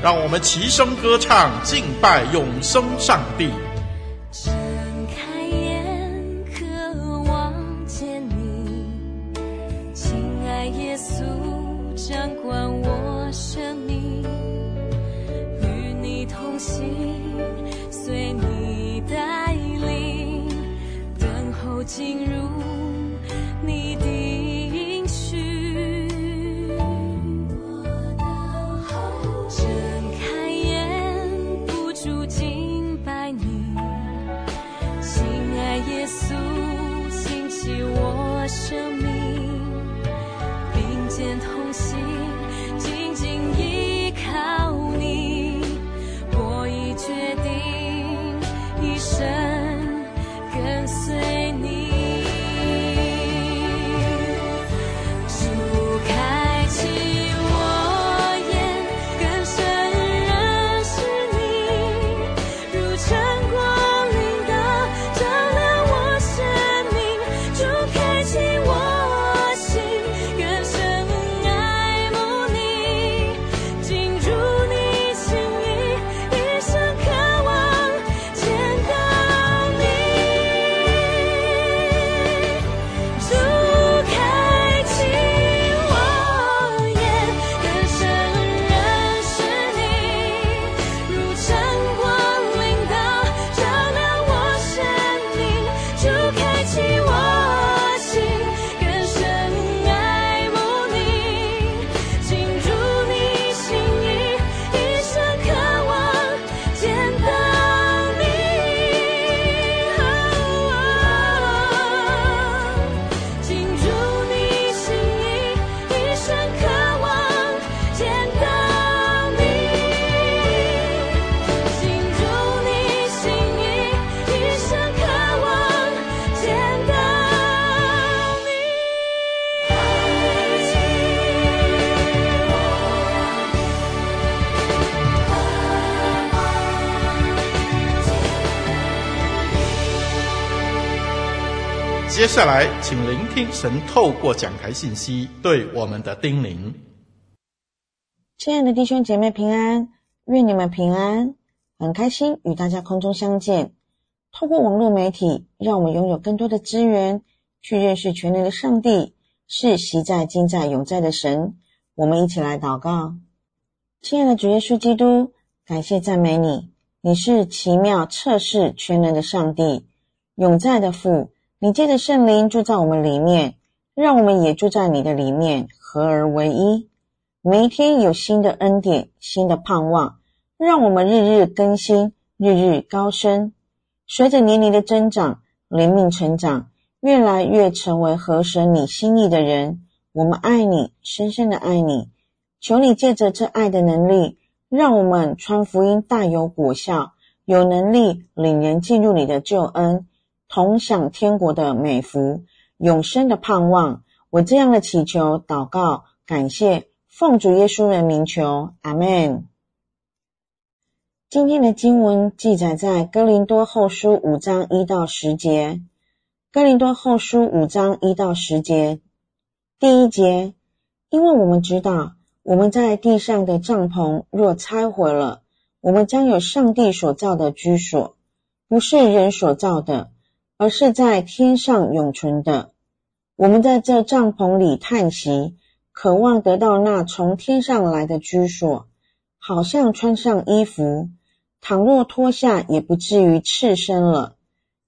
让我们齐声歌唱，敬拜永生上帝。睁开眼，渴望见你，亲爱耶稣，掌管我生命，与你同行，随你带领，等候进入接下来，请聆听神透过讲台信息对我们的叮咛。亲爱的弟兄姐妹平安，愿你们平安。很开心与大家空中相见。透过网络媒体，让我们拥有更多的资源，去认识全能的上帝，是昔在、今在、永在的神。我们一起来祷告。亲爱的主耶稣基督，感谢赞美你，你是奇妙、测试、全能的上帝，永在的父。你借着圣灵住在我们里面，让我们也住在你的里面，合而为一。每一天有新的恩典，新的盼望，让我们日日更新，日日高升。随着年龄的增长，灵命成长，越来越成为合神你心意的人。我们爱你，深深的爱你。求你借着这爱的能力，让我们传福音大有果效，有能力领人进入你的救恩。同享天国的美福，永生的盼望。我这样的祈求、祷告、感谢，奉主耶稣的名求，阿门。今天的经文记载在哥林多后书五章一到十节。哥林多后书五章一到十节，第一节，因为我们知道，我们在地上的帐篷若拆毁了，我们将有上帝所造的居所，不是人所造的。而是在天上永存的。我们在这帐篷里叹息，渴望得到那从天上来的居所，好像穿上衣服，倘若脱下，也不至于赤身了。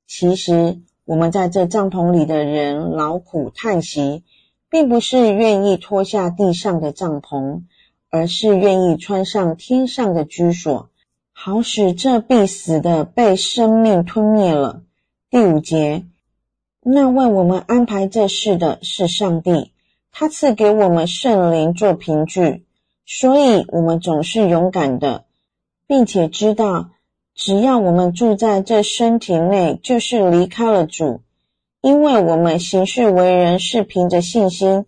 其实，我们在这帐篷里的人劳苦叹息，并不是愿意脱下地上的帐篷，而是愿意穿上天上的居所，好使这必死的被生命吞灭了。第五节，那为我们安排这事的是上帝，他赐给我们圣灵做凭据，所以我们总是勇敢的，并且知道。只要我们住在这身体内，就是离开了主，因为我们行事为人是凭着信心，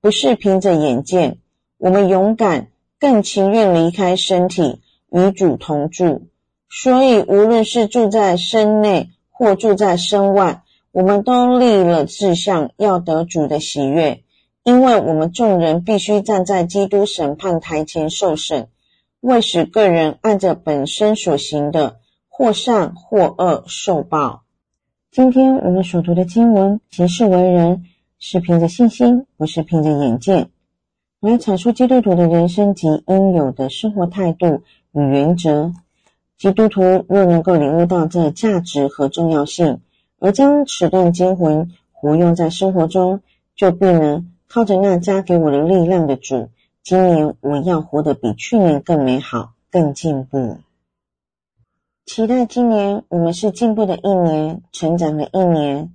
不是凭着眼见。我们勇敢，更情愿离开身体，与主同住。所以，无论是住在身内或住在身外，我们都立了志向，要得主的喜悦，因为我们众人必须站在基督审判台前受审。为使个人按着本身所行的，或善或恶受报。今天我们所读的经文，行事为人是凭着信心，不是凭着眼见，来阐述基督徒的人生及应有的生活态度与原则。基督徒若能够领悟到这价值和重要性，而将此段经文活用在生活中，就必能靠着那加给我的力量的主。今年我要活得比去年更美好，更进步。期待今年我们是进步的一年，成长的一年，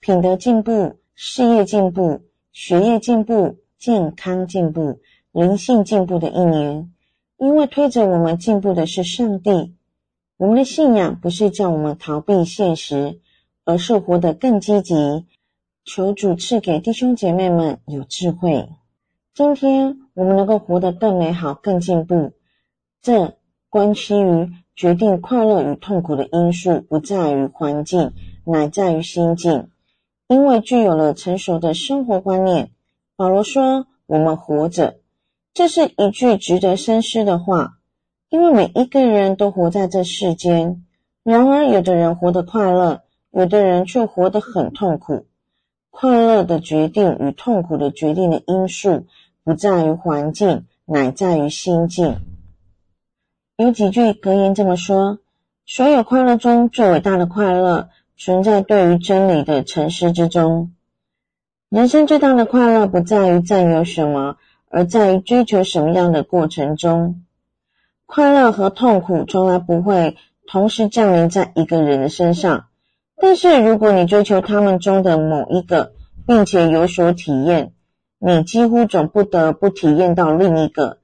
品德进步，事业进步，学业进步，健康进步，灵性进步的一年。因为推着我们进步的是上帝。我们的信仰不是叫我们逃避现实，而是活得更积极。求主赐给弟兄姐妹们有智慧。今天我们能够活得更美好、更进步，这关系于决定快乐与痛苦的因素，不在于环境，乃在于心境。因为具有了成熟的生活观念，保罗说：“我们活着。”这是一句值得深思的话。因为每一个人都活在这世间，然而有的人活得快乐，有的人却活得很痛苦。快乐的决定与痛苦的决定的因素，不在于环境，乃在于心境。有几句格言这么说：所有快乐中最伟大的快乐，存在对于真理的沉思之中。人生最大的快乐，不在于占有什么，而在于追求什么样的过程中。快乐和痛苦从来不会同时降临在一个人的身上，但是如果你追求他们中的某一个，并且有所体验。你几乎总不得不体验到另一个，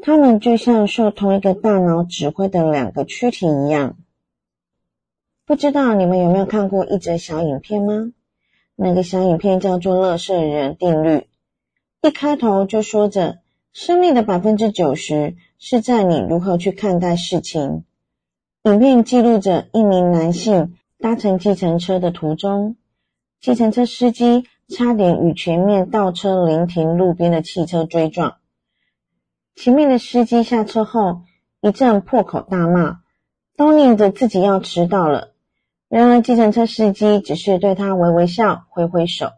他们就像受同一个大脑指挥的两个躯体一样。不知道你们有没有看过一则小影片吗？那个小影片叫做“垃圾人定律”，一开头就说着，生命的百分之九十是在你如何去看待事情。影片记录着一名男性搭乘计程车的途中，计程车司机。差点与前面倒车临停路边的汽车追撞，前面的司机下车后一阵破口大骂，都念着自己要迟到了。然而，计程车司机只是对他微微笑，挥挥手。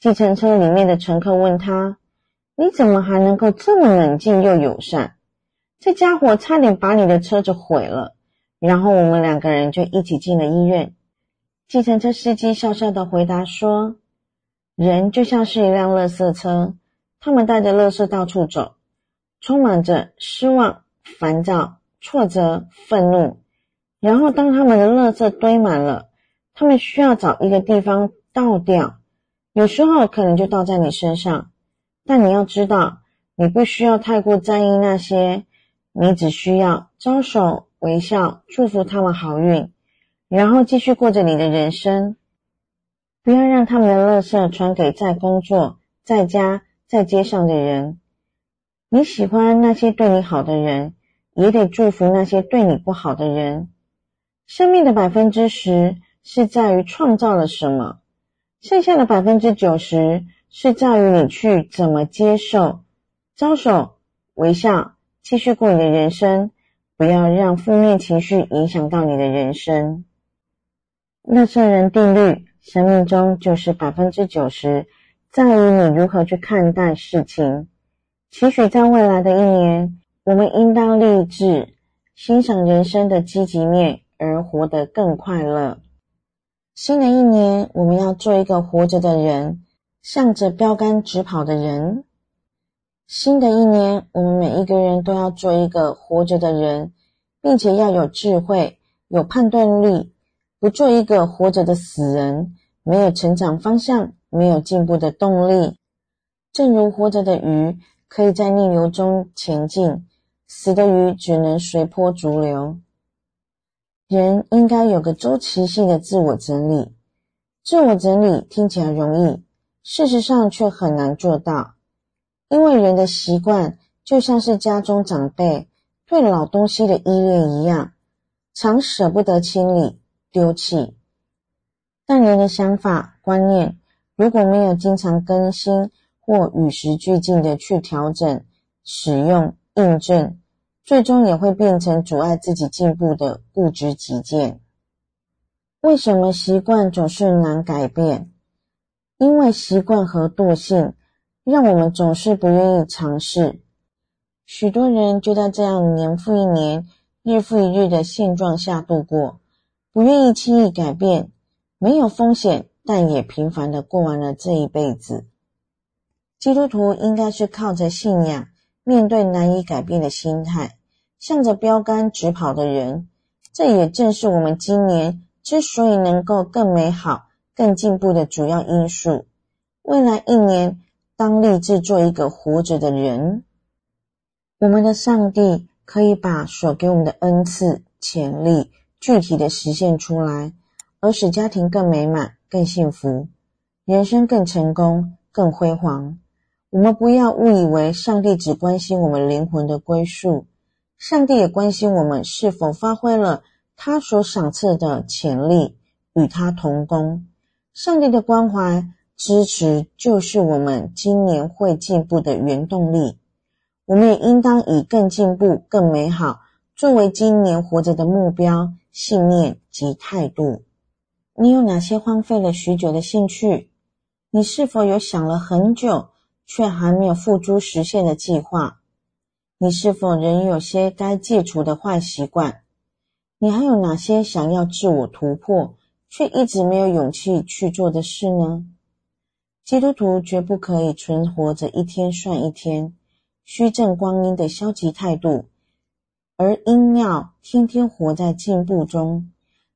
计程车里面的乘客问他：“你怎么还能够这么冷静又友善？这家伙差点把你的车子毁了。”然后我们两个人就一起进了医院。计程车司机笑笑的回答说。人就像是一辆垃圾车，他们带着垃圾到处走，充满着失望、烦躁、挫折、愤怒。然后，当他们的垃圾堆满了，他们需要找一个地方倒掉。有时候可能就倒在你身上，但你要知道，你不需要太过在意那些，你只需要招手微笑，祝福他们好运，然后继续过着你的人生。不要让他们的乐色传给在工作、在家、在街上的人。你喜欢那些对你好的人，也得祝福那些对你不好的人。生命的百分之十是在于创造了什么，剩下的百分之九十是在于你去怎么接受。招手微笑，继续过你的人生，不要让负面情绪影响到你的人生。那圣人定律。生命中就是百分之九十在于你如何去看待事情。期许在未来的一年，我们应当立志欣赏人生的积极面，而活得更快乐。新的一年，我们要做一个活着的人，向着标杆直跑的人。新的一年，我们每一个人都要做一个活着的人，并且要有智慧、有判断力，不做一个活着的死人，没有成长方向，没有进步的动力。正如活着的鱼可以在逆流中前进，死的鱼只能随波逐流。人应该有个周期性的自我整理。自我整理听起来容易，事实上却很难做到，因为人的习惯就像是家中长辈对老东西的依恋一样，常舍不得清理丢弃。但人的想法观念如果没有经常更新或与时俱进的去调整、使用、印证，最终也会变成阻碍自己进步的固执己见。为什么习惯总是难改变？因为习惯和惰性让我们总是不愿意尝试。许多人就在这样年复一年、日复一日的现状下度过，不愿意轻易改变，没有风险，但也平凡的过完了这一辈子。基督徒应该是靠着信仰，面对难以改变的心态，向着标杆直跑的人，这也正是我们今年之所以能够更美好、更进步的主要因素。未来一年，当立志做一个活着的人。我们的上帝可以把所给我们的恩赐、潜力具体的实现出来，而使家庭更美满、更幸福，人生更成功、更辉煌。我们不要误以为上帝只关心我们灵魂的归宿，上帝也关心我们是否发挥了他所赏赐的潜力，与他同工。上帝的关怀支持就是我们今年会进步的原动力。我们也应当以更进步、更美好作为今年活着的目标、信念及态度。你有哪些荒废了许久的兴趣？你是否有想了很久，却还没有付诸实现的计划？你是否仍有些该戒除的坏习惯？你还有哪些想要自我突破，却一直没有勇气去做的事呢？基督徒绝不可以存活着一天算一天、虚掷光阴的消极态度，而应要天天活在进步中，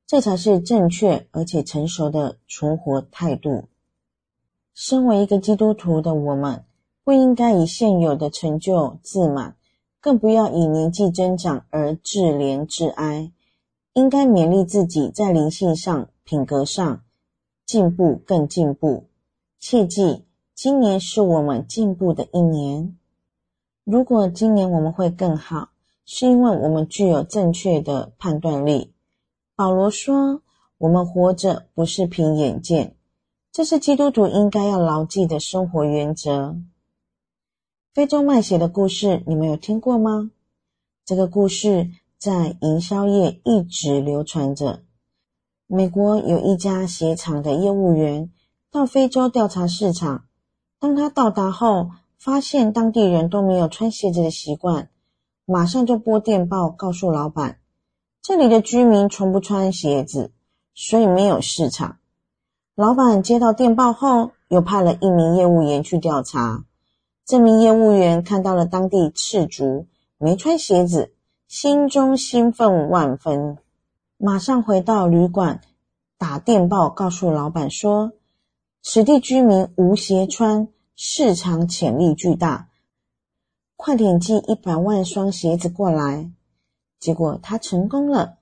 这才是正确而且成熟的存活态度。身为一个基督徒的我们，不应该以现有的成就自满，更不要以年纪增长而自怜自哀。应该勉励自己在灵性上、品格上进步，更进步。切记，今年是我们进步的一年。如果今年我们会更好，是因为我们具有正确的判断力。保罗说：“我们活着不是凭眼见。”这是基督徒应该要牢记的生活原则。非洲卖血的故事，你们有听过吗？这个故事在营销业一直流传着。美国有一家鞋厂的业务员到非洲调查市场，当他到达后，发现当地人都没有穿鞋子的习惯，马上就拨电报告诉老板，这里的居民从不穿鞋子，所以没有市场。老板接到电报后，又派了一名业务员去调查。这名业务员看到了当地赤足，没穿鞋子，心中兴奋万分，马上回到旅馆，打电报告诉老板说：“此地居民无鞋穿，市场潜力巨大，快点寄一百万双鞋子过来。”结果他成功了。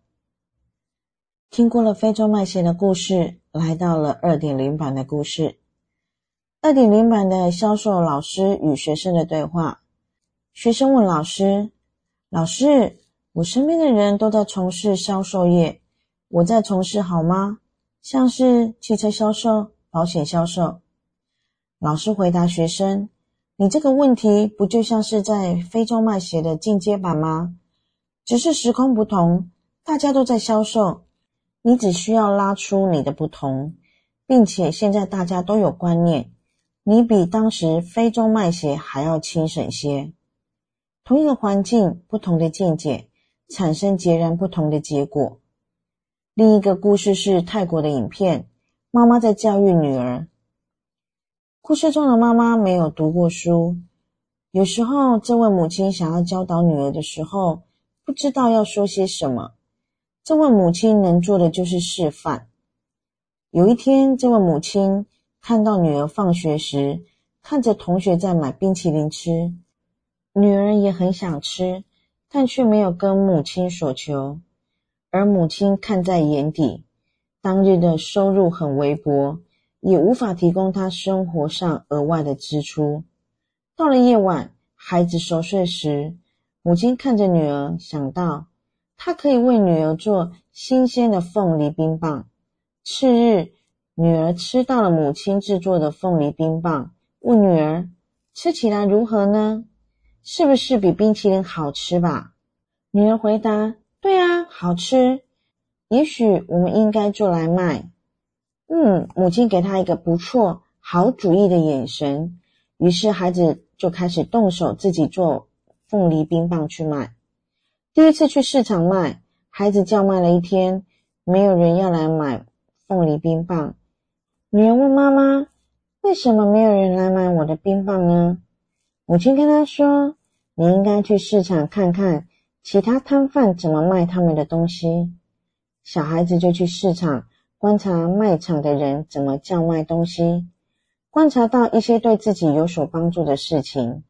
听过了非洲卖鞋的故事。来到了二点零版的故事。二点零版的销售老师与学生的对话。学生问老师：“老师，我身边的人都在从事销售业，我在从事好吗？像是汽车销售、保险销售。”老师回答学生：“你这个问题不就像是在非洲卖鞋的进阶版吗？只是时空不同，大家都在销售。”你只需要拉出你的不同，并且现在大家都有观念，你比当时非洲卖鞋还要轻省些。同一个环境，不同的见解，产生截然不同的结果。另一个故事是泰国的影片，妈妈在教育女儿。故事中的妈妈没有读过书，有时候这位母亲想要教导女儿的时候，不知道要说些什么。这位母亲能做的就是示范。有一天，这位母亲看到女儿放学时，看着同学在买冰淇淋吃，女儿也很想吃，但却没有跟母亲索求。而母亲看在眼底，当日的收入很微薄，也无法提供她生活上额外的支出。到了夜晚，孩子熟睡时，母亲看着女儿，想到她可以为女儿做新鲜的凤梨冰棒。次日，女儿吃到了母亲制作的凤梨冰棒，问女儿：“吃起来如何呢？是不是比冰淇淋好吃吧？”女儿回答。对啊，好吃。也许我们应该做来卖。嗯，母亲给他一个不错、好主意的眼神。于是孩子就开始动手自己做凤梨冰棒去卖。第一次去市场卖，孩子叫卖了一天，没有人要来买凤梨冰棒。女儿问妈妈：“为什么没有人来买我的冰棒呢？”母亲跟他说：“你应该去市场看看。”其他摊贩怎么卖他们的东西？小孩子就去市场观察卖场的人怎么叫卖东西，观察到一些对自己有所帮助的事情。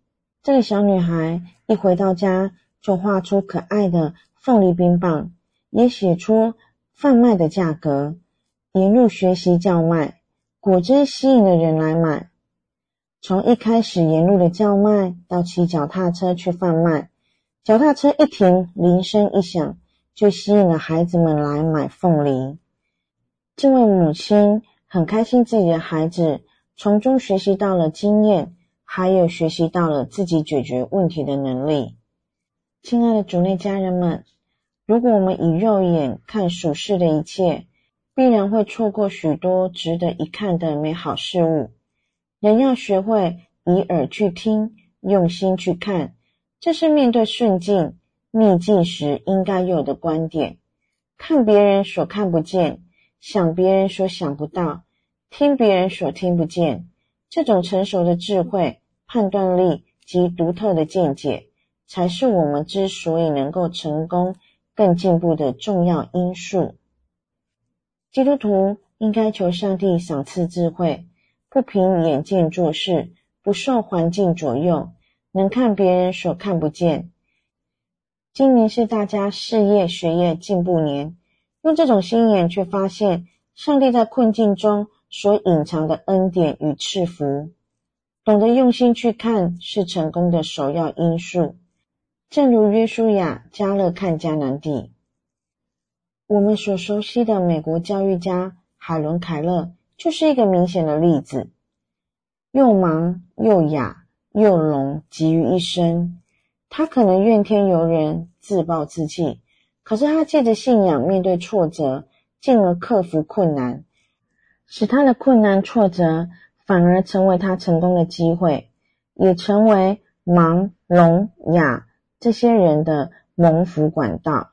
这个小女孩一回到家就画出可爱的凤梨冰棒，也写出贩卖的价格，沿路学习叫卖，果真吸引了人来买。从一开始沿路的叫卖，到骑脚踏车去贩卖。脚踏车一停，铃声一响，就吸引了孩子们来买凤梨。这位母亲很开心，自己的孩子从中学习到了经验，还有学习到了自己解决问题的能力。亲爱的主内家人们，如果我们以肉眼看属世的一切，必然会错过许多值得一看的美好事物。人要学会以耳去听，用心去看。这是面对顺境、逆境时应该有的观点：看别人所看不见，想别人所想不到，听别人所听不见。这种成熟的智慧、判断力及独特的见解，才是我们之所以能够成功、更进步的重要因素。基督徒应该求上帝赏赐智慧，不凭眼见做事，不受环境左右。能看别人所看不见。今年是大家事业学业进步年，用这种心眼去发现上帝在困境中所隐藏的恩典与赐福，懂得用心去看是成功的首要因素。正如约书亚、迦勒看迦南地，我们所熟悉的美国教育家海伦·凯勒就是一个明显的例子，又盲又哑。又聋集于一身，他可能怨天尤人、自暴自弃，可是他借着信仰面对挫折，进而克服困难，使他的困难挫折反而成为他成功的机会，也成为盲聋哑这些人的蒙福管道。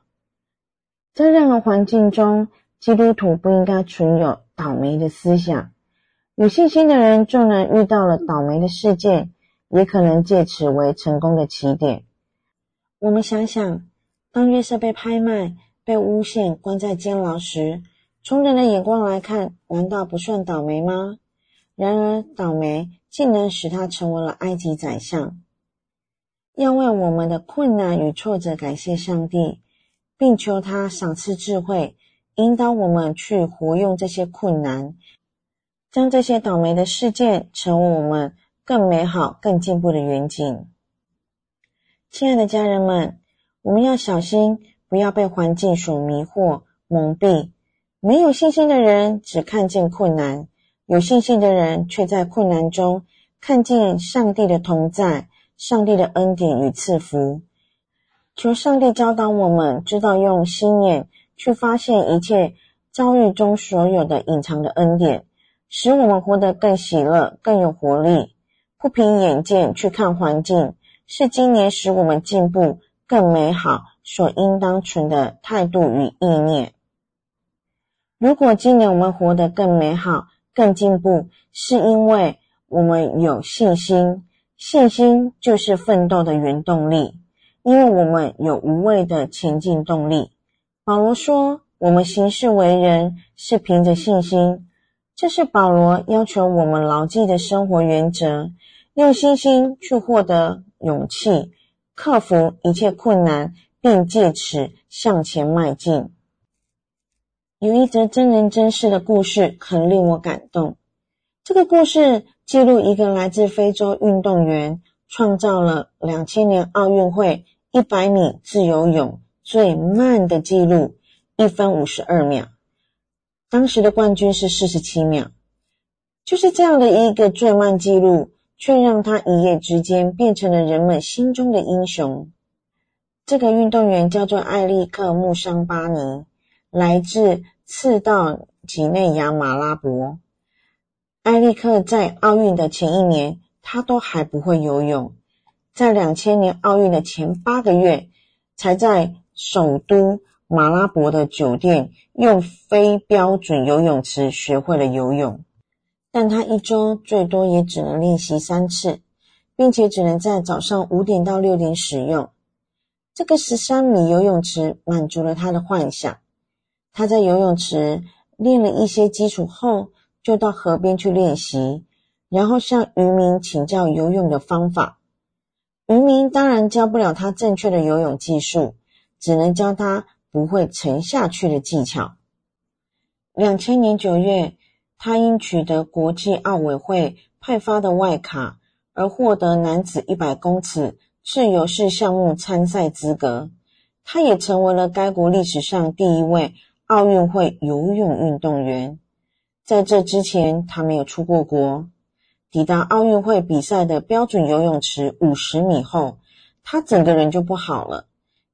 在任何环境中，基督徒不应该存有倒霉的思想。有信心的人，纵然遇到了倒霉的事件，也可能借此为成功的起点。我们想想，当约瑟被拍卖、被诬陷、关在监牢时，从人的眼光来看，难道不算倒霉吗？然而，倒霉竟能使他成为了埃及宰相。要为我们的困难与挫折感谢上帝，并求他赏赐智慧，引导我们去活用这些困难，将这些倒霉的事件成为我们。更美好、更进步的远景。亲爱的家人们，我们要小心，不要被环境所迷惑、蒙蔽。没有信心的人只看见困难，有信心的人却在困难中看见上帝的同在、上帝的恩典与赐福。求上帝教导我们，知道用心眼去发现一切遭遇中所有的隐藏的恩典。使我们活得更喜乐、更有活力。不凭眼见去看环境，是今年使我们进步、更美好所应当存的态度与意念。如果今年我们活得更美好、更进步，是因为我们有信心。信心就是奋斗的原动力，因为我们有无畏的前进动力。保罗说：“我们行事为人是凭着信心。”这是保罗要求我们牢记的生活原则，用信心去获得勇气，克服一切困难，并借此向前迈进。有一则真人真事的故事很令我感动。这个故事记录一个来自非洲运动员创造了两千年奥运会一百米自由泳最慢的记录，一分五十二秒。当时的冠军是四十七秒，就是这样的一个最慢记录，却让他一夜之间变成了人们心中的英雄。这个运动员叫做艾利克·穆桑巴尼，来自赤道几内亚马拉伯。艾利克在奥运的前一年，他都还不会游泳，在两千年奥运的前八个月，才在首都。马拉伯的酒店用非标准游泳池学会了游泳，但他一周最多也只能练习三次，并且只能在早上五点到六点使用。这个十三米游泳池满足了他的幻想。他在游泳池练了一些基础后，就到河边去练习，然后向渔民请教游泳的方法。渔民当然教不了他正确的游泳技术，只能教他。不会沉下去的技巧。两千年九月，他因取得国际奥委会派发的外卡，而获得男子一百公尺自由式项目参赛资格。他也成为了该国历史上第一位奥运会游泳运动员。在这之前，他没有出过国。抵达奥运会比赛的标准游泳池五十米后，他整个人就不好了。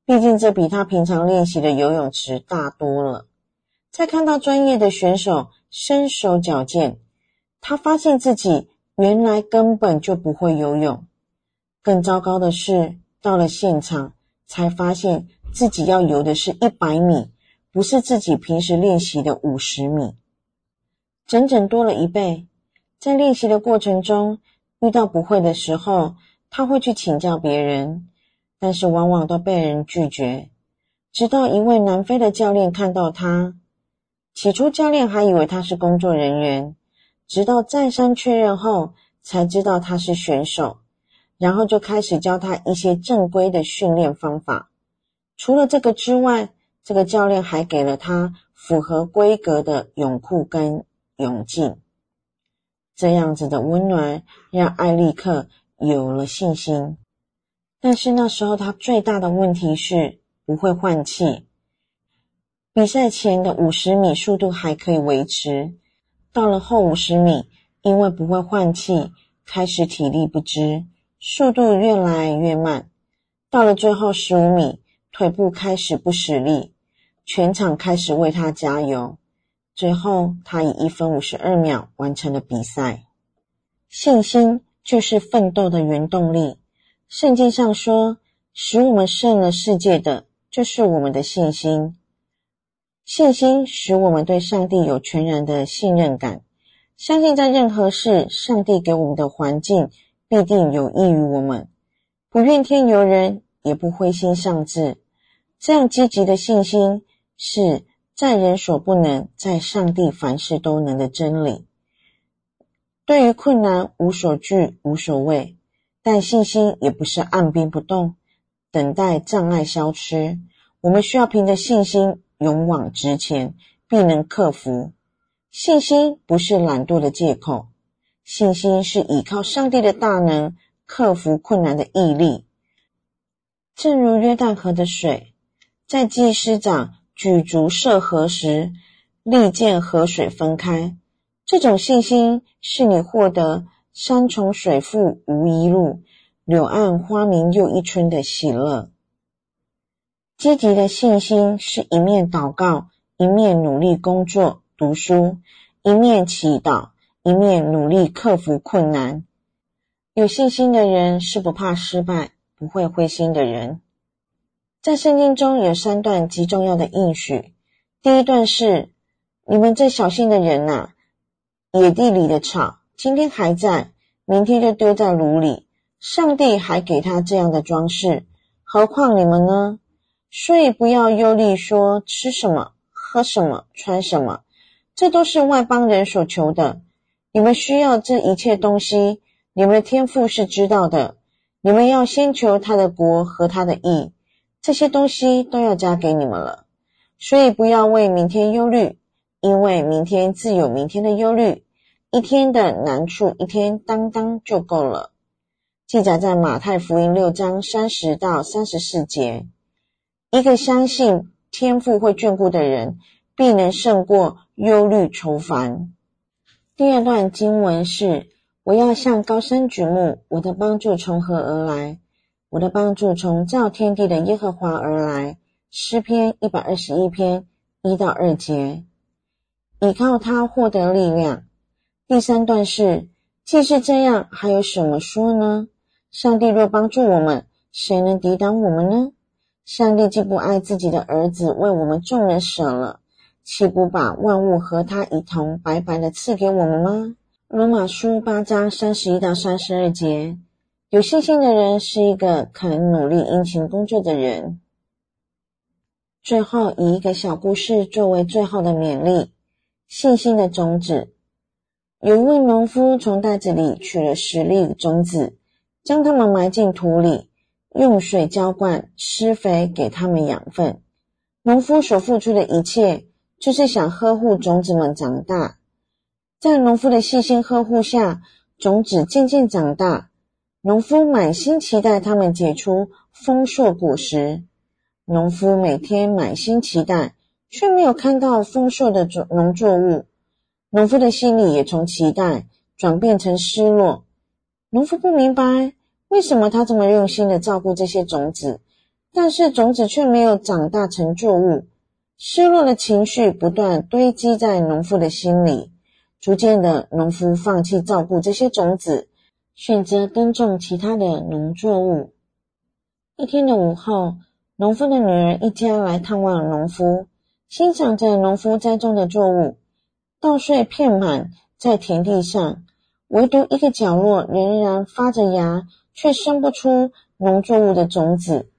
毕竟这比他平常练习的游泳池大多了。在看到专业的选手身手矫健，他发现自己原来根本就不会游泳。更糟糕的是，到了现场才发现自己要游的是一百米，不是自己平时练习的五十米，整整多了一倍。在练习的过程中，遇到不会的时候，他会去请教别人。但是往往都被人拒绝，直到一位南非的教练看到他，起初教练还以为他是工作人员，直到再三确认后，才知道他是选手，然后就开始教他一些正规的训练方法。除了这个之外，这个教练还给了他符合规格的泳裤跟泳镜。这样子的温暖让艾利克有了信心。但是那时候他最大的问题是不会换气。比赛前的五十米速度还可以维持，到了后五十米，因为不会换气，开始体力不支，速度越来越慢。到了最后十五米，腿部开始不使力，全场开始为他加油。最后他以一分五十二秒完成了比赛。信心就是奋斗的原动力。圣经上说，使我们胜了世界的，就是我们的信心。信心使我们对上帝有全然的信任感，相信在任何事，上帝给我们的环境必定有益于我们，不怨天尤人，也不灰心丧志。这样积极的信心，是在人所不能，在上帝凡事都能的真理。对于困难，无所惧，无所畏。但信心也不是按兵不动，等待障碍消失。我们需要凭着信心勇往直前，必能克服。信心不是懒惰的借口，信心是依靠上帝的大能，克服困难的毅力。正如约旦河的水，在祭司长举足涉河时，立见河水分开。这种信心是你获得。山重水复无一路，柳暗花明又一村的喜乐。积极的信心是一面祷告，一面努力工作、读书；一面祈祷，一面努力克服困难。有信心的人是不怕失败、不会灰心的人。在圣经中有三段极重要的应许。第一段是：你们这小心的人呐，野地里的草，今天还在，明天就丢在炉里。上帝还给他这样的装饰，何况你们呢？所以不要忧虑，说吃什么、喝什么、穿什么，这都是外邦人所求的。你们需要这一切东西。你们的天父是知道的，你们要先求他的国和他的义，这些东西都要加给你们了。所以不要为明天忧虑，因为明天自有明天的忧虑，一天的难处一天当当就够了。记载在马太福音六章三十到三十四节。一个相信天父会眷顾的人，必能胜过忧虑愁烦。第二段经文是。我要向高山举目，我的帮助从何而来？我的帮助从造天地的耶和华而来。诗篇一百二十一篇一到二节，倚靠他获得力量。第三段是，既是这样，还有什么说呢？上帝若帮助我们，谁能抵挡我们呢？上帝既不爱自己的儿子为我们众人舍了，岂不把万物和他一同白白的赐给我们吗？罗马书八章三十一到三十二节，有信心的人是一个肯努力殷勤工作的人。最后以一个小故事作为最后的勉励：信心的种子。有一位农夫从袋子里取了十粒种子，将它们埋进土里，用水浇灌、施肥，给它们养分。农夫所付出的一切，就是想呵护种子们长大。在农夫的细心呵护下，种子渐渐长大。农夫满心期待它们结出丰硕果实。农夫每天满心期待，却没有看到丰硕的种农作物。农夫的心里也从期待转变成失落。农夫不明白为什么他这么用心的照顾这些种子，但是种子却没有长大成作物。失落的情绪不断堆积在农夫的心里。逐渐的，农夫放弃照顾这些种子，选择耕种其他的农作物。一天的午后，农夫的女儿一家来探望农夫，欣赏着农夫栽种的作物，稻穗片满在田地上，唯独一个角落仍然发着芽，却生不出农作物的种子，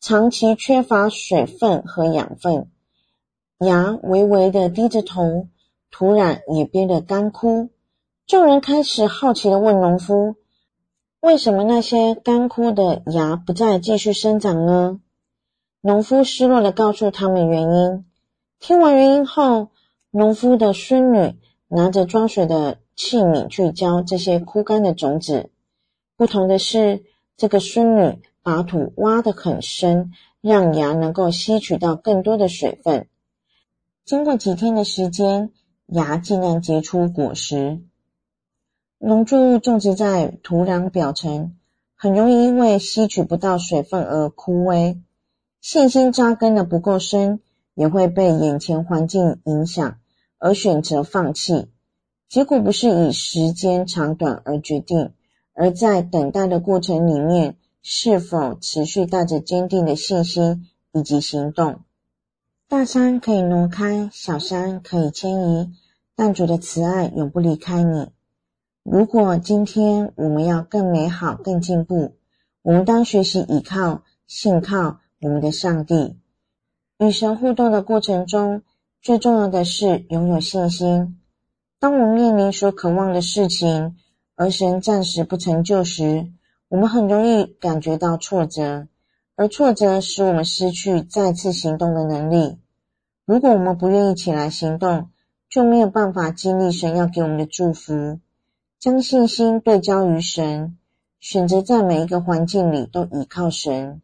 长期缺乏水分和养分，芽微微的低着头。土壤也变得干枯，众人开始好奇地问农夫：“为什么那些干枯的芽不再继续生长呢？”农夫失落地告诉他们原因。听完原因后，农夫的孙女拿着装水的器皿去浇这些枯干的种子。不同的是，这个孙女把土挖得很深，让芽能够吸取到更多的水分。经过几天的时间，芽竟然结出果实。农作物种植在土壤表层，很容易因为吸取不到水分而枯萎。信心扎根的不够深，也会被眼前环境影响而选择放弃。结果不是以时间长短而决定，而在等待的过程里面，是否持续带着坚定的信心以及行动。大山可以挪开，小山可以迁移。但主的慈爱永不离开你。如果今天我们要更美好、更进步，我们当学习倚靠、信靠我们的上帝。与神互动的过程中，最重要的是拥有信心。当我们面临所渴望的事情，而神暂时不成就时，我们很容易感觉到挫折，而挫折使我们失去再次行动的能力。如果我们不愿意起来行动，就没有办法经历神要给我们的祝福。将信心对焦于神，选择在每一个环境里都依靠神。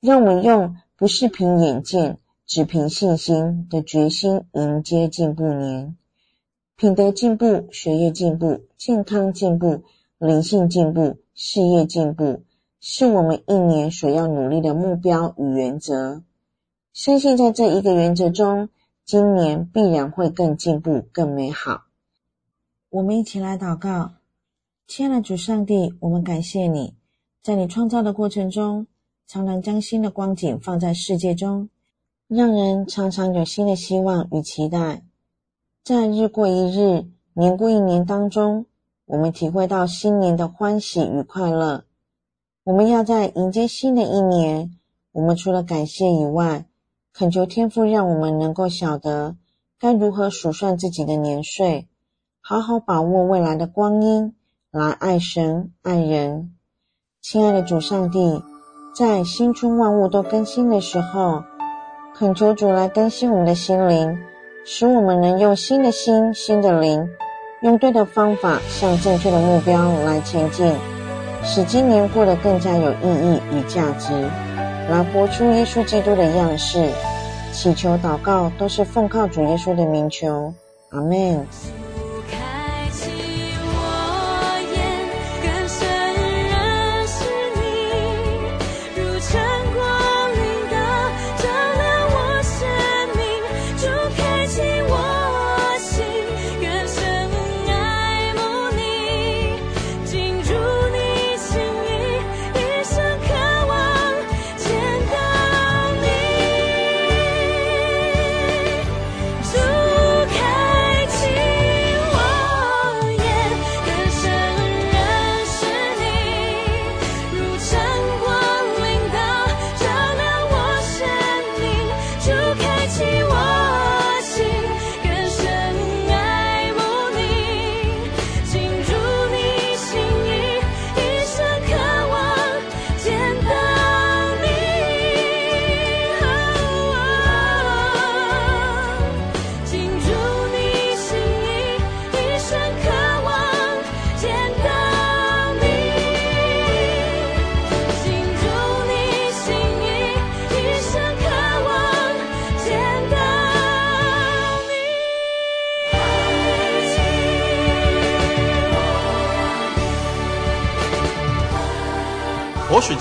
让我们用不是凭眼见，只凭信心的决心迎接进步年。品德进步，学业进步，健康进步，灵性进步，事业进步，是我们一年所要努力的目标与原则。相信在这一个原则中。今年必然会更进步、更美好。我们一起来祷告。亲爱的主上帝，我们感谢你，在你创造的过程中，常常将新的光景放在世界中，让人常常有新的希望与期待。在日过一日、年过一年当中，我们体会到新年的欢喜与快乐。我们要在迎接新的一年，我们除了感谢以外，恳求天父让我们能够晓得该如何数算自己的年岁，好好把握未来的光阴。来爱神爱人，亲爱的主上帝，在新春万物都更新的时候，恳求主来更新我们的心灵，使我们能用新的心、新的灵，用对的方法向正确的目标来前进，使今年过得更加有意义与价值，来活出耶稣基督的样式。祈求祷告都是奉靠主耶稣的名求，阿门。